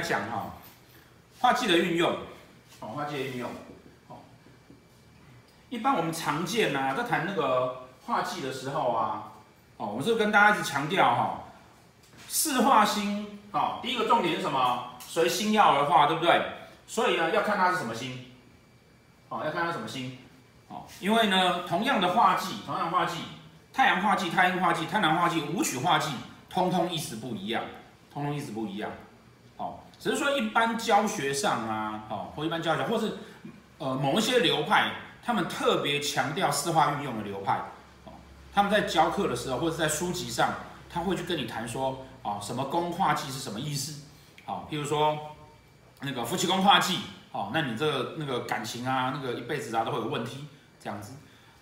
来讲哈，画记的运用，哦，画记的运用，哦，一般我们常见呐，在谈那个画记的时候啊，哦，我们是跟大家一直强调哈，四画星，哦，第一个重点是什么？随星曜而画，对不对？所以呢，要看它是什么星，哦，要看它什么星，哦，因为呢，同样的画记，同样画记，太阳画记、太阴画记、太南画记、武曲画记，通通意思不一样，通通意思不一样。只是说一般教学上啊，哦，或一般教学，或是呃某一些流派，他们特别强调四化运用的流派，哦，他们在教课的时候，或者在书籍上，他会去跟你谈说，哦，什么宫画记是什么意思？哦，譬如说那个夫妻宫画记，哦，那你这个那个感情啊，那个一辈子啊都会有问题，这样子。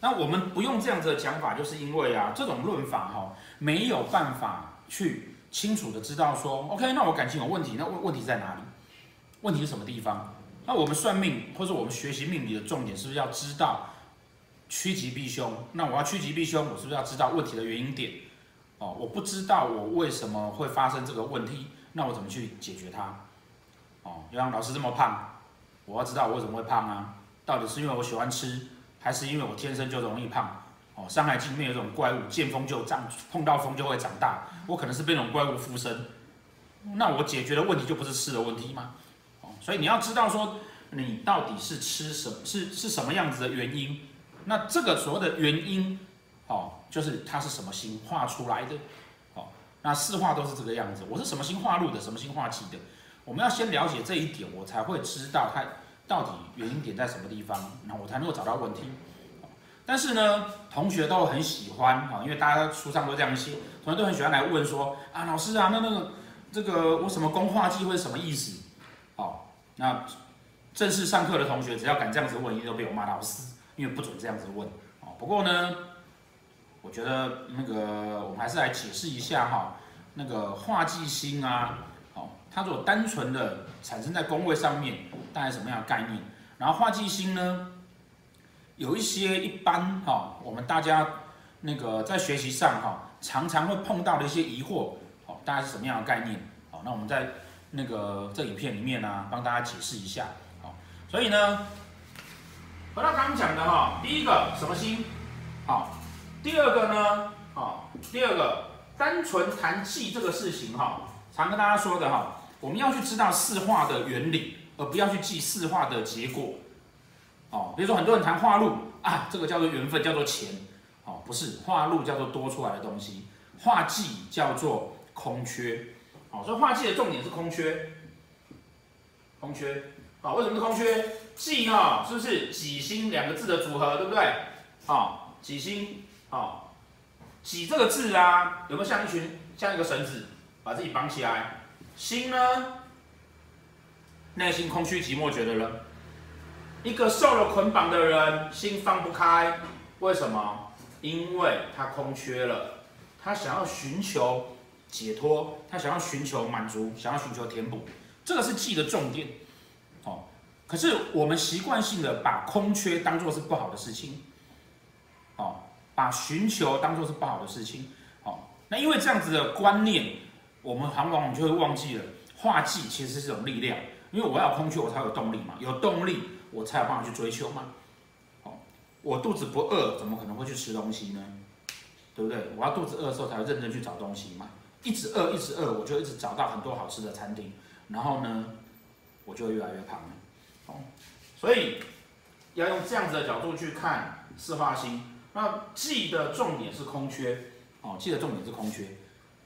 那我们不用这样子的讲法，就是因为啊，这种论法哈，没有办法去。清楚的知道说，OK，那我感情有问题，那问问题在哪里？问题是什么地方？那我们算命或者我们学习命理的重点是不是要知道趋吉避凶？那我要趋吉避凶，我是不是要知道问题的原因点？哦，我不知道我为什么会发生这个问题，那我怎么去解决它？哦，就像老师这么胖，我要知道我为什么会胖啊？到底是因为我喜欢吃，还是因为我天生就容易胖？哦，《山海经》里面有一种怪物，见风就长，碰到风就会长大。我可能是被那种怪物附身，那我解决的问题就不是吃的问题吗？哦，所以你要知道说，你到底是吃什么，是是什么样子的原因？那这个所谓的原因，哦，就是它是什么心画出来的？哦，那四化都是这个样子。我是什么心化入的，什么心化气的？我们要先了解这一点，我才会知道它到底原因点在什么地方，然后我才能够找到问题。但是呢，同学都很喜欢啊，因为大家书上都这样写，同学都很喜欢来问说啊，老师啊，那那个这个我什么宫化忌会什么意思？哦，那正式上课的同学只要敢这样子问，一定都被我骂到死，因为不准这样子问。哦，不过呢，我觉得那个我们还是来解释一下哈，那个化忌星啊，哦，它如果单纯的产生在宫位上面，大概什么样的概念？然后化忌星呢？有一些一般哈，我们大家那个在学习上哈，常常会碰到的一些疑惑，哦，大概是什么样的概念？好，那我们在那个这影片里面呢，帮大家解释一下。好，所以呢，回到刚讲的哈，第一个什么心？好，第二个呢？好，第二个单纯谈记这个事情哈，常跟大家说的哈，我们要去知道四化的原理，而不要去记四化的结果。哦，比如说很多人谈化禄啊，这个叫做缘分，叫做钱。哦，不是，化禄叫做多出来的东西，化忌叫做空缺。哦，所以化忌的重点是空缺，空缺。好，为什么是空缺？忌哈，是不是己辛两个字的组合，对不对？好，己辛，好，己这个字啊，有没有像一群像一个绳子，把自己绑起来？辛呢，内心空虚寂寞觉得冷。一个受了捆绑的人，心放不开，为什么？因为他空缺了，他想要寻求解脱，他想要寻求满足，想要寻求填补，这个是记的重点。哦，可是我们习惯性的把空缺当做是不好的事情，哦，把寻求当做是不好的事情，哦，那因为这样子的观念，我们往往就会忘记了，画记其实是种力量，因为我要空缺，我才有动力嘛，有动力。我才有办法去追求嘛，哦，我肚子不饿，怎么可能会去吃东西呢？对不对？我要肚子饿的时候才会认真去找东西嘛。一直饿，一直饿，我就一直找到很多好吃的餐厅，然后呢，我就越来越胖了。哦，所以要用这样子的角度去看四化星。那忌的重点是空缺，哦，忌的重点是空缺，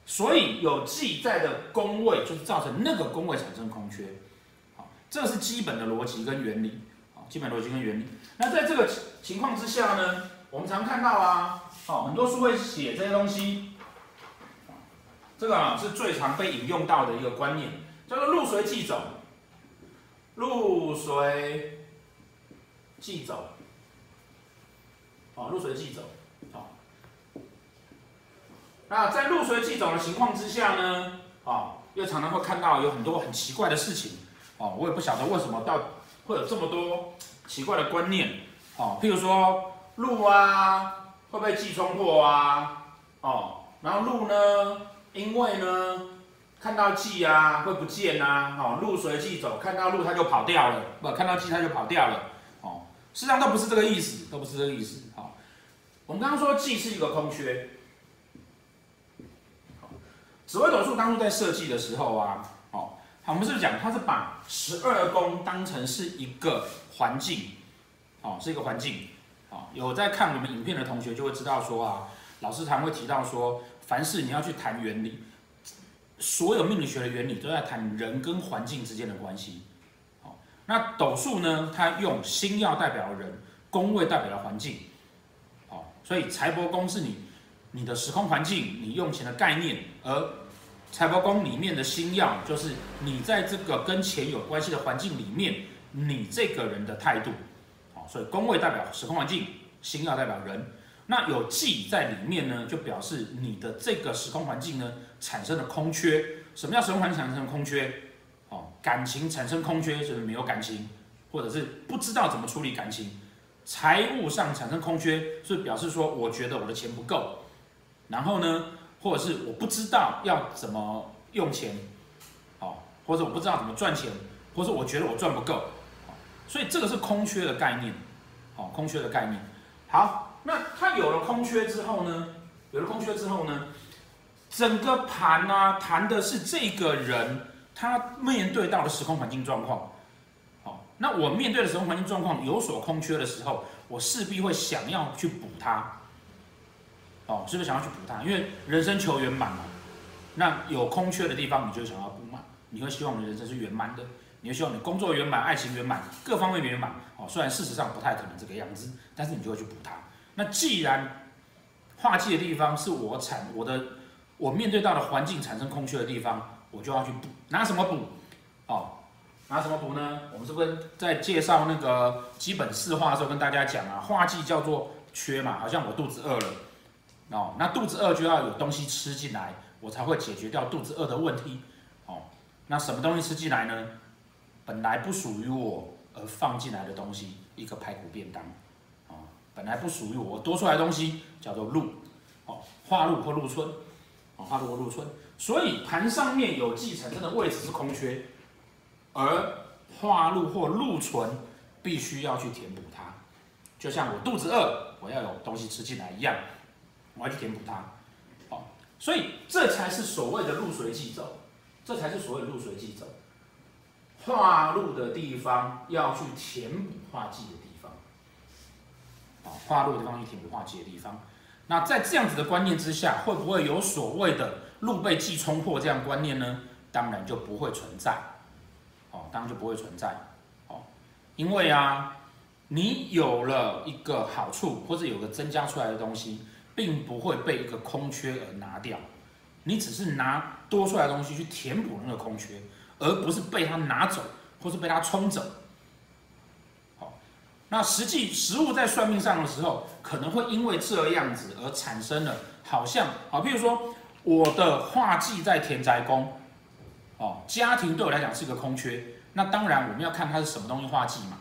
所以有忌在的宫位，就是造成那个宫位产生空缺。好这是基本的逻辑跟原理，基本逻辑跟原理。那在这个情况之下呢，我们常看到啊，哦，很多书会写这些东西，这个啊是最常被引用到的一个观念，叫做入随即走，入随即走，哦，入随即走，好。那在入随即走的情况之下呢，啊，又常常会看到有很多很奇怪的事情。哦，我也不晓得为什么到会有这么多奇怪的观念。哦，譬如说鹿啊，会不会忌冲破啊？哦，然后鹿呢，因为呢看到忌啊会不见啊，哦，鹿随忌走，看到鹿它就跑掉了，不，看到忌它就跑掉了，哦，实际上都不是这个意思，都不是这个意思，好、哦，我们刚刚说忌是一个空缺，紫微斗数当初在设计的时候啊，哦，我们是不是讲它是把十二宫当成是一个环境，哦，是一个环境，哦，有在看我们影片的同学就会知道说啊，老师常会提到说，凡事你要去谈原理。所有命理学的原理都在谈人跟环境之间的关系。好，那斗数呢？它用星曜代表人，宫位代表了环境。好，所以财帛宫是你你的时空环境，你用钱的概念，而财帛宫里面的星曜就是你在这个跟钱有关系的环境里面，你这个人的态度。好，所以宫位代表时空环境，星曜代表人。那有忌在里面呢，就表示你的这个时空环境呢产生了空缺。什么叫时空环境产生空缺？哦，感情产生空缺就是没有感情，或者是不知道怎么处理感情。财务上产生空缺，是表示说我觉得我的钱不够。然后呢，或者是我不知道要怎么用钱，好，或者我不知道怎么赚钱，或者我觉得我赚不够。所以这个是空缺的概念，好，空缺的概念。好。那他有了空缺之后呢？有了空缺之后呢？整个盘啊，谈的是这个人他面对到的时空环境状况。好，那我面对的时空环境状况有所空缺的时候，我势必会想要去补它。哦，是不是想要去补它？因为人生求圆满嘛。那有空缺的地方，你就想要补满。你会希望你的人生是圆满的，你会希望你工作圆满、爱情圆满、各方面圆满。哦，虽然事实上不太可能这个样子，但是你就会去补它。那既然化忌的地方是我产我的我面对到的环境产生空缺的地方，我就要去补，拿什么补？哦，拿什么补呢？我们是不是在介绍那个基本四化的时候跟大家讲啊？化忌叫做缺嘛，好像我肚子饿了哦，那肚子饿就要有东西吃进来，我才会解决掉肚子饿的问题哦。那什么东西吃进来呢？本来不属于我而放进来的东西，一个排骨便当。哦本来不属于我，多出来的东西叫做禄，哦，化禄或禄存，哦，化禄或禄存，所以盘上面有忌产生的位置是空缺，而化禄或禄存必须要去填补它，就像我肚子饿，我要有东西吃进来一样，我要去填补它，哦，所以这才是所谓的入随忌走，这才是所谓的禄随忌走，化禄的地方要去填补化忌的。化禄的地方，去填补化忌的地方。那在这样子的观念之下，会不会有所谓的路被忌冲破这样观念呢？当然就不会存在。哦，当然就不会存在。哦，因为啊，你有了一个好处，或者有个增加出来的东西，并不会被一个空缺而拿掉。你只是拿多出来的东西去填补那个空缺，而不是被它拿走，或是被它冲走。好那实际实物在算命上的时候，可能会因为这样子而产生了好像啊，譬如说我的画忌在田宅宫，哦，家庭对我来讲是一个空缺。那当然我们要看它是什么东西画忌嘛，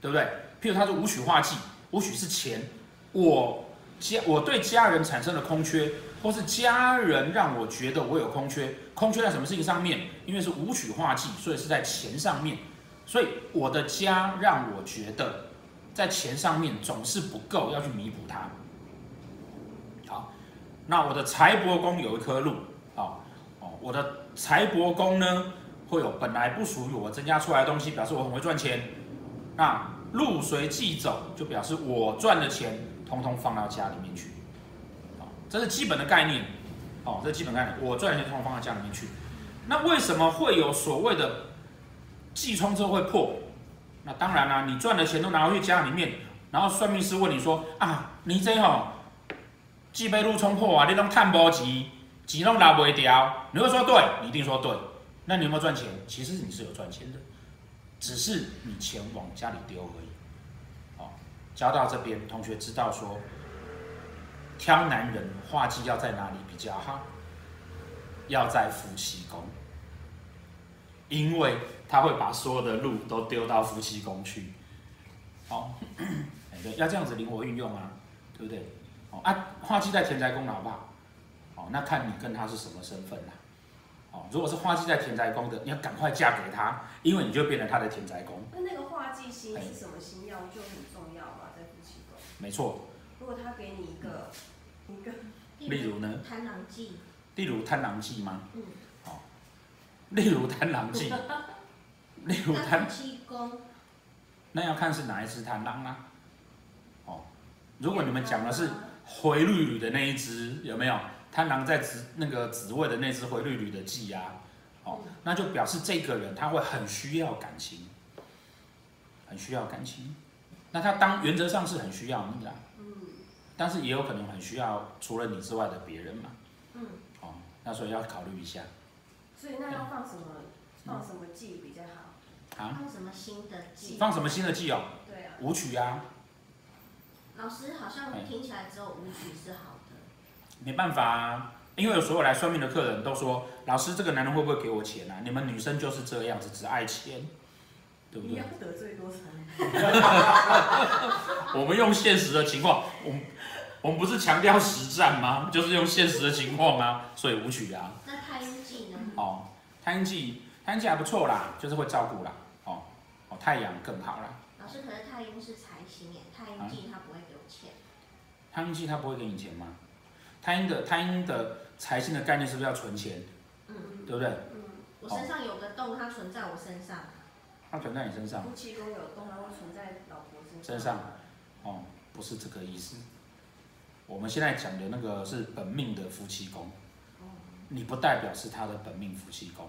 对不对？譬如它是武曲化忌，武曲是钱，我家我对家人产生了空缺，或是家人让我觉得我有空缺，空缺在什么事情上面？因为是五曲化忌，所以是在钱上面，所以我的家让我觉得。在钱上面总是不够，要去弥补它。好，那我的财帛宫有一颗禄，好哦，我的财帛宫呢会有本来不属于我增加出来的东西，表示我很会赚钱。那禄随忌走，就表示我赚的钱通通放到家里面去。好，这是基本的概念。好，这基本概念，我赚的钱通通放到家里面去。那为什么会有所谓的寄冲之后会破？那当然啦、你赚的钱都拿回去家里面，然后算命师问你说啊，你这吼忌被路冲破啊，你拢赚不钱，钱拢拿不掉，你会说对，你一定说对。那你有没有赚钱？其实你是有赚钱的，只是你钱往家里丢而已。教到这边，同学知道说，挑男人化忌要在哪里比较好？要在夫妻宫，因为。他会把所有的路都丢到夫妻宫去，好，对，要这样子灵活运用啊，对不对？哦啊，化忌在田宅宫好不好？哦，那看你跟他是什么身份啦。哦，如果是化忌在田宅宫的，你要赶快嫁给他，因为你就变成他的田宅宫。那那个化忌星是什么星曜就很重要嘛，在夫妻宫。没错。如果他给你一个，一个，例如呢？贪狼忌。例如贪狼忌吗？嗯。哦。例如贪狼忌。例如贪。夫妻宫。那要看是哪一只贪狼啊？哦。如果你们讲的是灰绿绿的那一只，有没有？贪狼在子那个子位的那只灰绿绿的忌啊，哦，那就表示这个人他会很需要感情，很需要感情。那他当原则上是很需要你的，嗯，但是也有可能很需要除了你之外的别人嘛，嗯，哦，那所以要考虑一下。所以那要放什么？放什么忌比较好？啊？放什么新的忌？放什么新的忌哦？对啊。舞曲啊。老师好像听起来只有舞曲是好。没办法啊，因为有所有来算命的客人都说，老师这个男人会不会给我钱啊？你们女生就是这样子，只爱钱，对不对？你要得罪多少人？我们用现实的情况，我们我们不是强调实战吗？就是用现实的情况啊，所以武曲啊。那太阴忌呢？哦，太阴忌，太阴忌还不错啦，就是会照顾啦。哦哦，太阳更好啦。老师，可是太阴是财星耶，太阴忌他不会给我钱。太阴忌他不会给你钱吗？太阴的贪阴的财星的概念是不是要存钱？嗯，对不对？嗯，我身上有个洞，它存在我身上。它存在你身上。夫妻宫有洞，它会存在老婆身上。身上，哦，不是这个意思。我们现在讲的那个是本命的夫妻宫，你不代表是他的本命夫妻宫。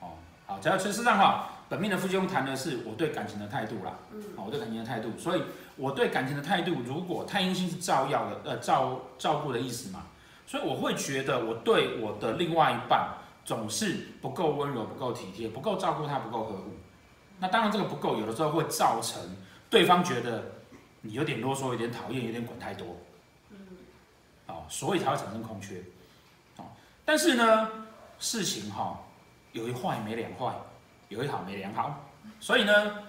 哦，好，只要其实上哈，本命的夫妻宫谈的是我对感情的态度啦。嗯，我对感情的态度，所以。我对感情的态度，如果太阴星是照耀的，呃，照照顾的意思嘛，所以我会觉得我对我的另外一半总是不够温柔、不够体贴、不够照顾他、不够呵护。那当然这个不够，有的时候会造成对方觉得你有点啰嗦、有点讨厌、有点管太多。嗯。哦，所以才会产生空缺。哦，但是呢，事情哈、哦，有一坏没两坏，有一好没两好，所以呢。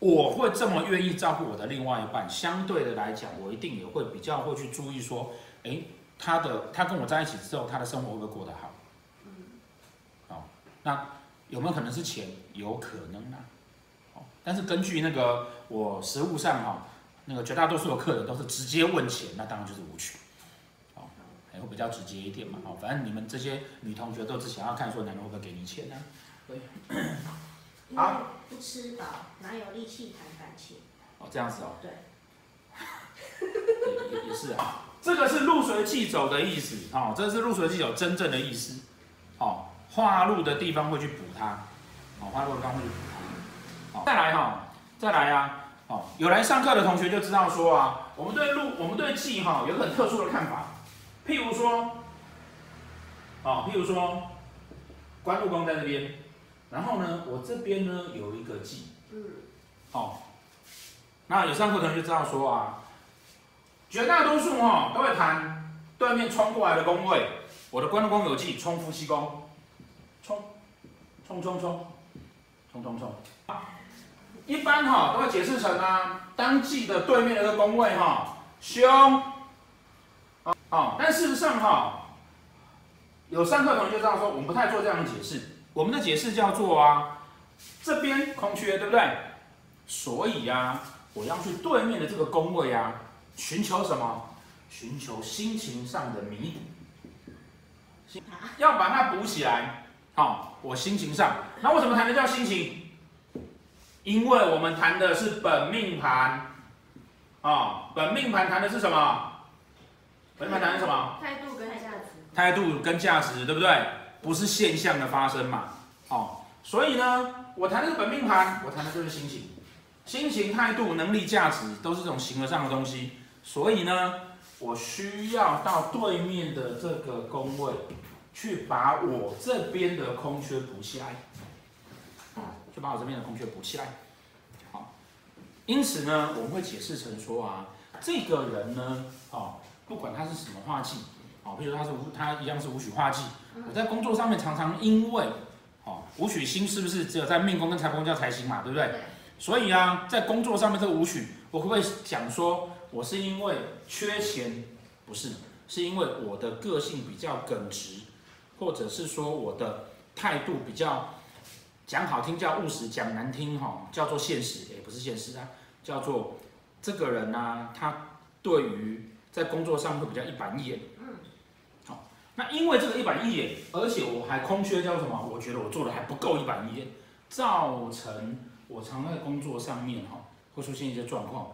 我会这么愿意照顾我的另外一半，相对的来讲，我一定也会比较会去注意说，诶，他的他跟我在一起之后，他的生活会不会过得好？嗯，好，那有没有可能是钱？有可能啊。但是根据那个我实务上哈，那个绝大多数的客人都是直接问钱，那当然就是无趣，好，还会比较直接一点嘛。好，反正你们这些女同学都只想要看说男人会不会给你钱呢？对。好，不吃饱哪有力气谈感情？哦，这样子哦。对。也是啊，这个是入随气走的意思哦，这是入随气走真正的意思。哦，化入的地方会去补它，哦，化入的地方会去补它。好，再来哈、哦，再来啊，哦，有来上课的同学就知道说啊，我们对路，我们对气哈有很特殊的看法。譬如说，哦，譬如说，关路宫在这边。然后呢，我这边呢有一个忌，嗯，哦，那有上课同学就知道说啊，绝大多数哈、哦、都会谈对面冲过来的宫位，我的官禄宫有忌，冲夫妻宫，冲，冲冲冲，冲冲冲，一般哈、哦、都会解释成啊，当忌的对面的一个宫位哈凶，哦，但事实上哈、哦，有上课同学就知道说，我们不太做这样的解释。我们的解释叫做啊，这边空缺，对不对？所以呀、啊，我要去对面的这个宫位啊，寻求什么？寻求心情上的弥补，要把它补起来。好、哦，我心情上，那为什么谈的叫心情？因为我们谈的是本命盘，啊、哦，本命盘谈的是什么？本命盘谈的是什么？态度跟价值。态度跟价值，对不对？不是现象的发生嘛？哦，所以呢，我谈的是本命盘，我谈的就是心情、心情、态度、能力、价值，都是这种形而上的东西。所以呢，我需要到对面的这个宫位，去把我这边的空缺补起来。就把我这边的空缺补起来。好，因此呢，我们会解释成说啊，这个人呢，哦，不管他是什么化忌，哦，譬如说他是无，他一样是武曲化忌。我在工作上面常常因为，哦，武曲星是不是只有在命宫跟财帛宫叫财星嘛，对不对？对。所以啊，在工作上面这个武曲，我会不会讲说我是因为缺钱？不是，是因为我的个性比较耿直，或者是说我的态度比较讲好听叫务实，讲难听哈叫做现实，也不是现实啊，叫做这个人呢、啊，他对于在工作上会比较一板一眼。好，那因为这个一板一眼，而且我还空缺叫什么？我觉得我做的还不够一板一眼，造成我常在工作上面哈会出现一些状况。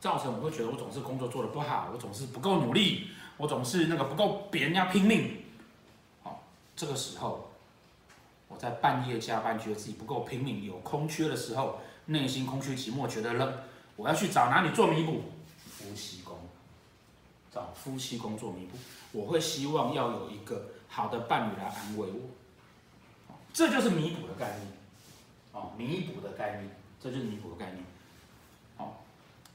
造成我会觉得我总是工作做得不好，我总是不够努力，我总是那个不够别人家拼命。好，这个时候我在半夜加班，觉得自己不够拼命，有空缺的时候，内心空虚寂寞，觉得冷，我要去找哪里做弥补？夫妻，找夫妻工作弥补。我会希望要有一个好的伴侣来安慰我，这就是弥补的概念。哦，弥补的概念，这就是弥补的概念。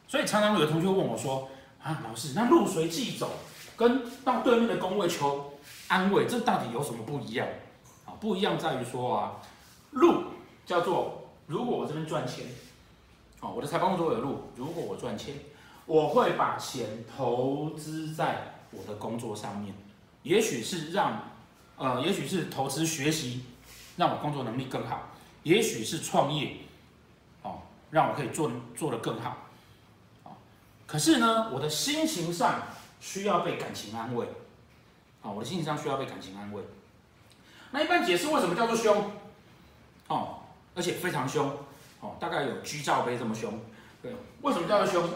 所以常常有的同学问我说：“啊，老师，那入随即走跟到对面的宫位求安慰，这到底有什么不一样？啊，不一样在于说啊，路叫做如果我这边赚钱，哦，我的财帛宫有路，如果我赚钱，我会把钱投资在我的工作上面，也许是让，呃，也许是投资学习，让我工作能力更好，也许是创业，哦，让我可以做做得更好。”可是呢，我的心情上需要被感情安慰，啊，我的心情上需要被感情安慰。那一般解释为什么叫做凶，哦，而且非常凶，哦，大概有 G 罩杯这么凶，对，为什么叫做凶？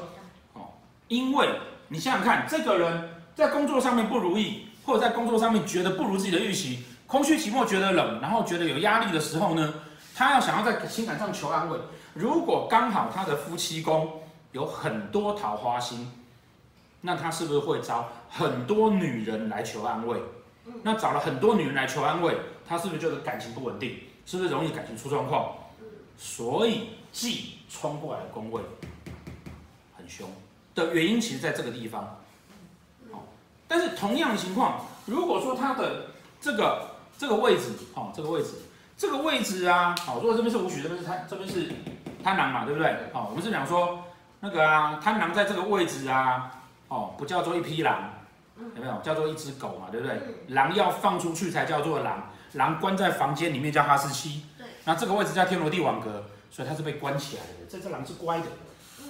哦，因为你想想看，这个人在工作上面不如意，或者在工作上面觉得不如自己的预期，空虚寂寞，觉得冷，然后觉得有压力的时候呢，他要想要在情感上求安慰，如果刚好他的夫妻宫。有很多桃花星，那他是不是会找很多女人来求安慰？那找了很多女人来求安慰，他是不是就是感情不稳定？是不是容易感情出状况？所以忌冲过来的宫位很凶的原因，其实在这个地方。但是同样的情况，如果说它的这个这个位置，哦，这个位置，这个位置啊，好，如果这边是武曲，这边是贪，这边是贪狼嘛，对不对？好，我们是讲说。那个啊，贪狼在这个位置啊，哦，不叫做一匹狼，有没有？叫做一只狗嘛，对不对？狼要放出去才叫做狼，狼关在房间里面叫哈士奇。对。那这个位置叫天罗地网格，所以它是被关起来的。这只狼是乖的。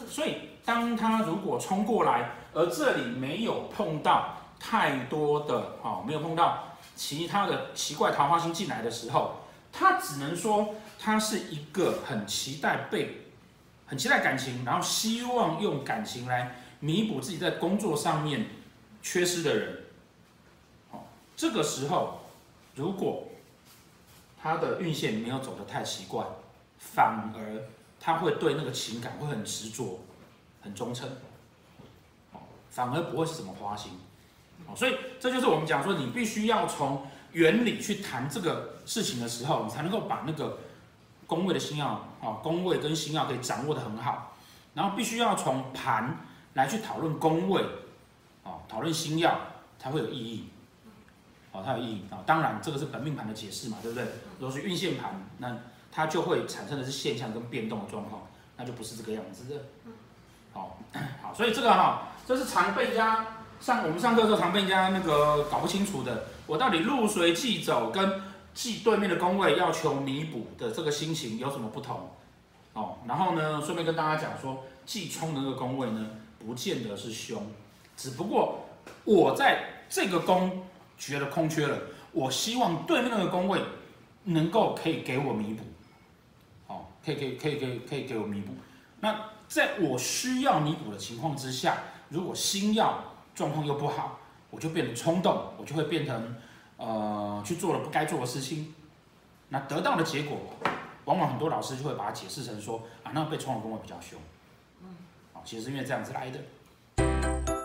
所以当它如果冲过来，而这里没有碰到太多的哦，没有碰到其他的奇怪桃花星进来的时候，它只能说它是一个很期待被。很期待感情，然后希望用感情来弥补自己在工作上面缺失的人。好，这个时候如果他的运线没有走得太奇怪，反而他会对那个情感会很执着、很忠诚。反而不会是什么花心。所以这就是我们讲说，你必须要从原理去谈这个事情的时候，你才能够把那个。宫位的星曜啊，宫位跟星曜可以掌握的很好，然后必须要从盘来去讨论宫位，哦，讨论星曜才会有意义，哦，它有意义啊。当然，这个是本命盘的解释嘛，对不对？如果是运线盘，那它就会产生的是现象跟变动的状况，那就不是这个样子的。好，好，所以这个哈，这是常被人家上我们上课的时候常被人家那个搞不清楚的，我到底入随即走跟。忌对面的宫位要求弥补的这个心情有什么不同？哦，然后呢，顺便跟大家讲说，忌冲的那个宫位呢，不见得是凶，只不过我在这个宫觉得空缺了，我希望对面那个宫位能够可以给我弥补，哦，可以可以可以可以可以给我弥补。那在我需要弥补的情况之下，如果新药状况又不好，我就变得冲动，我就会变成。呃，去做了不该做的事情，那得到的结果，往往很多老师就会把它解释成说啊，那被冲的跟我比较凶，嗯，啊，其实是因为这样子来的。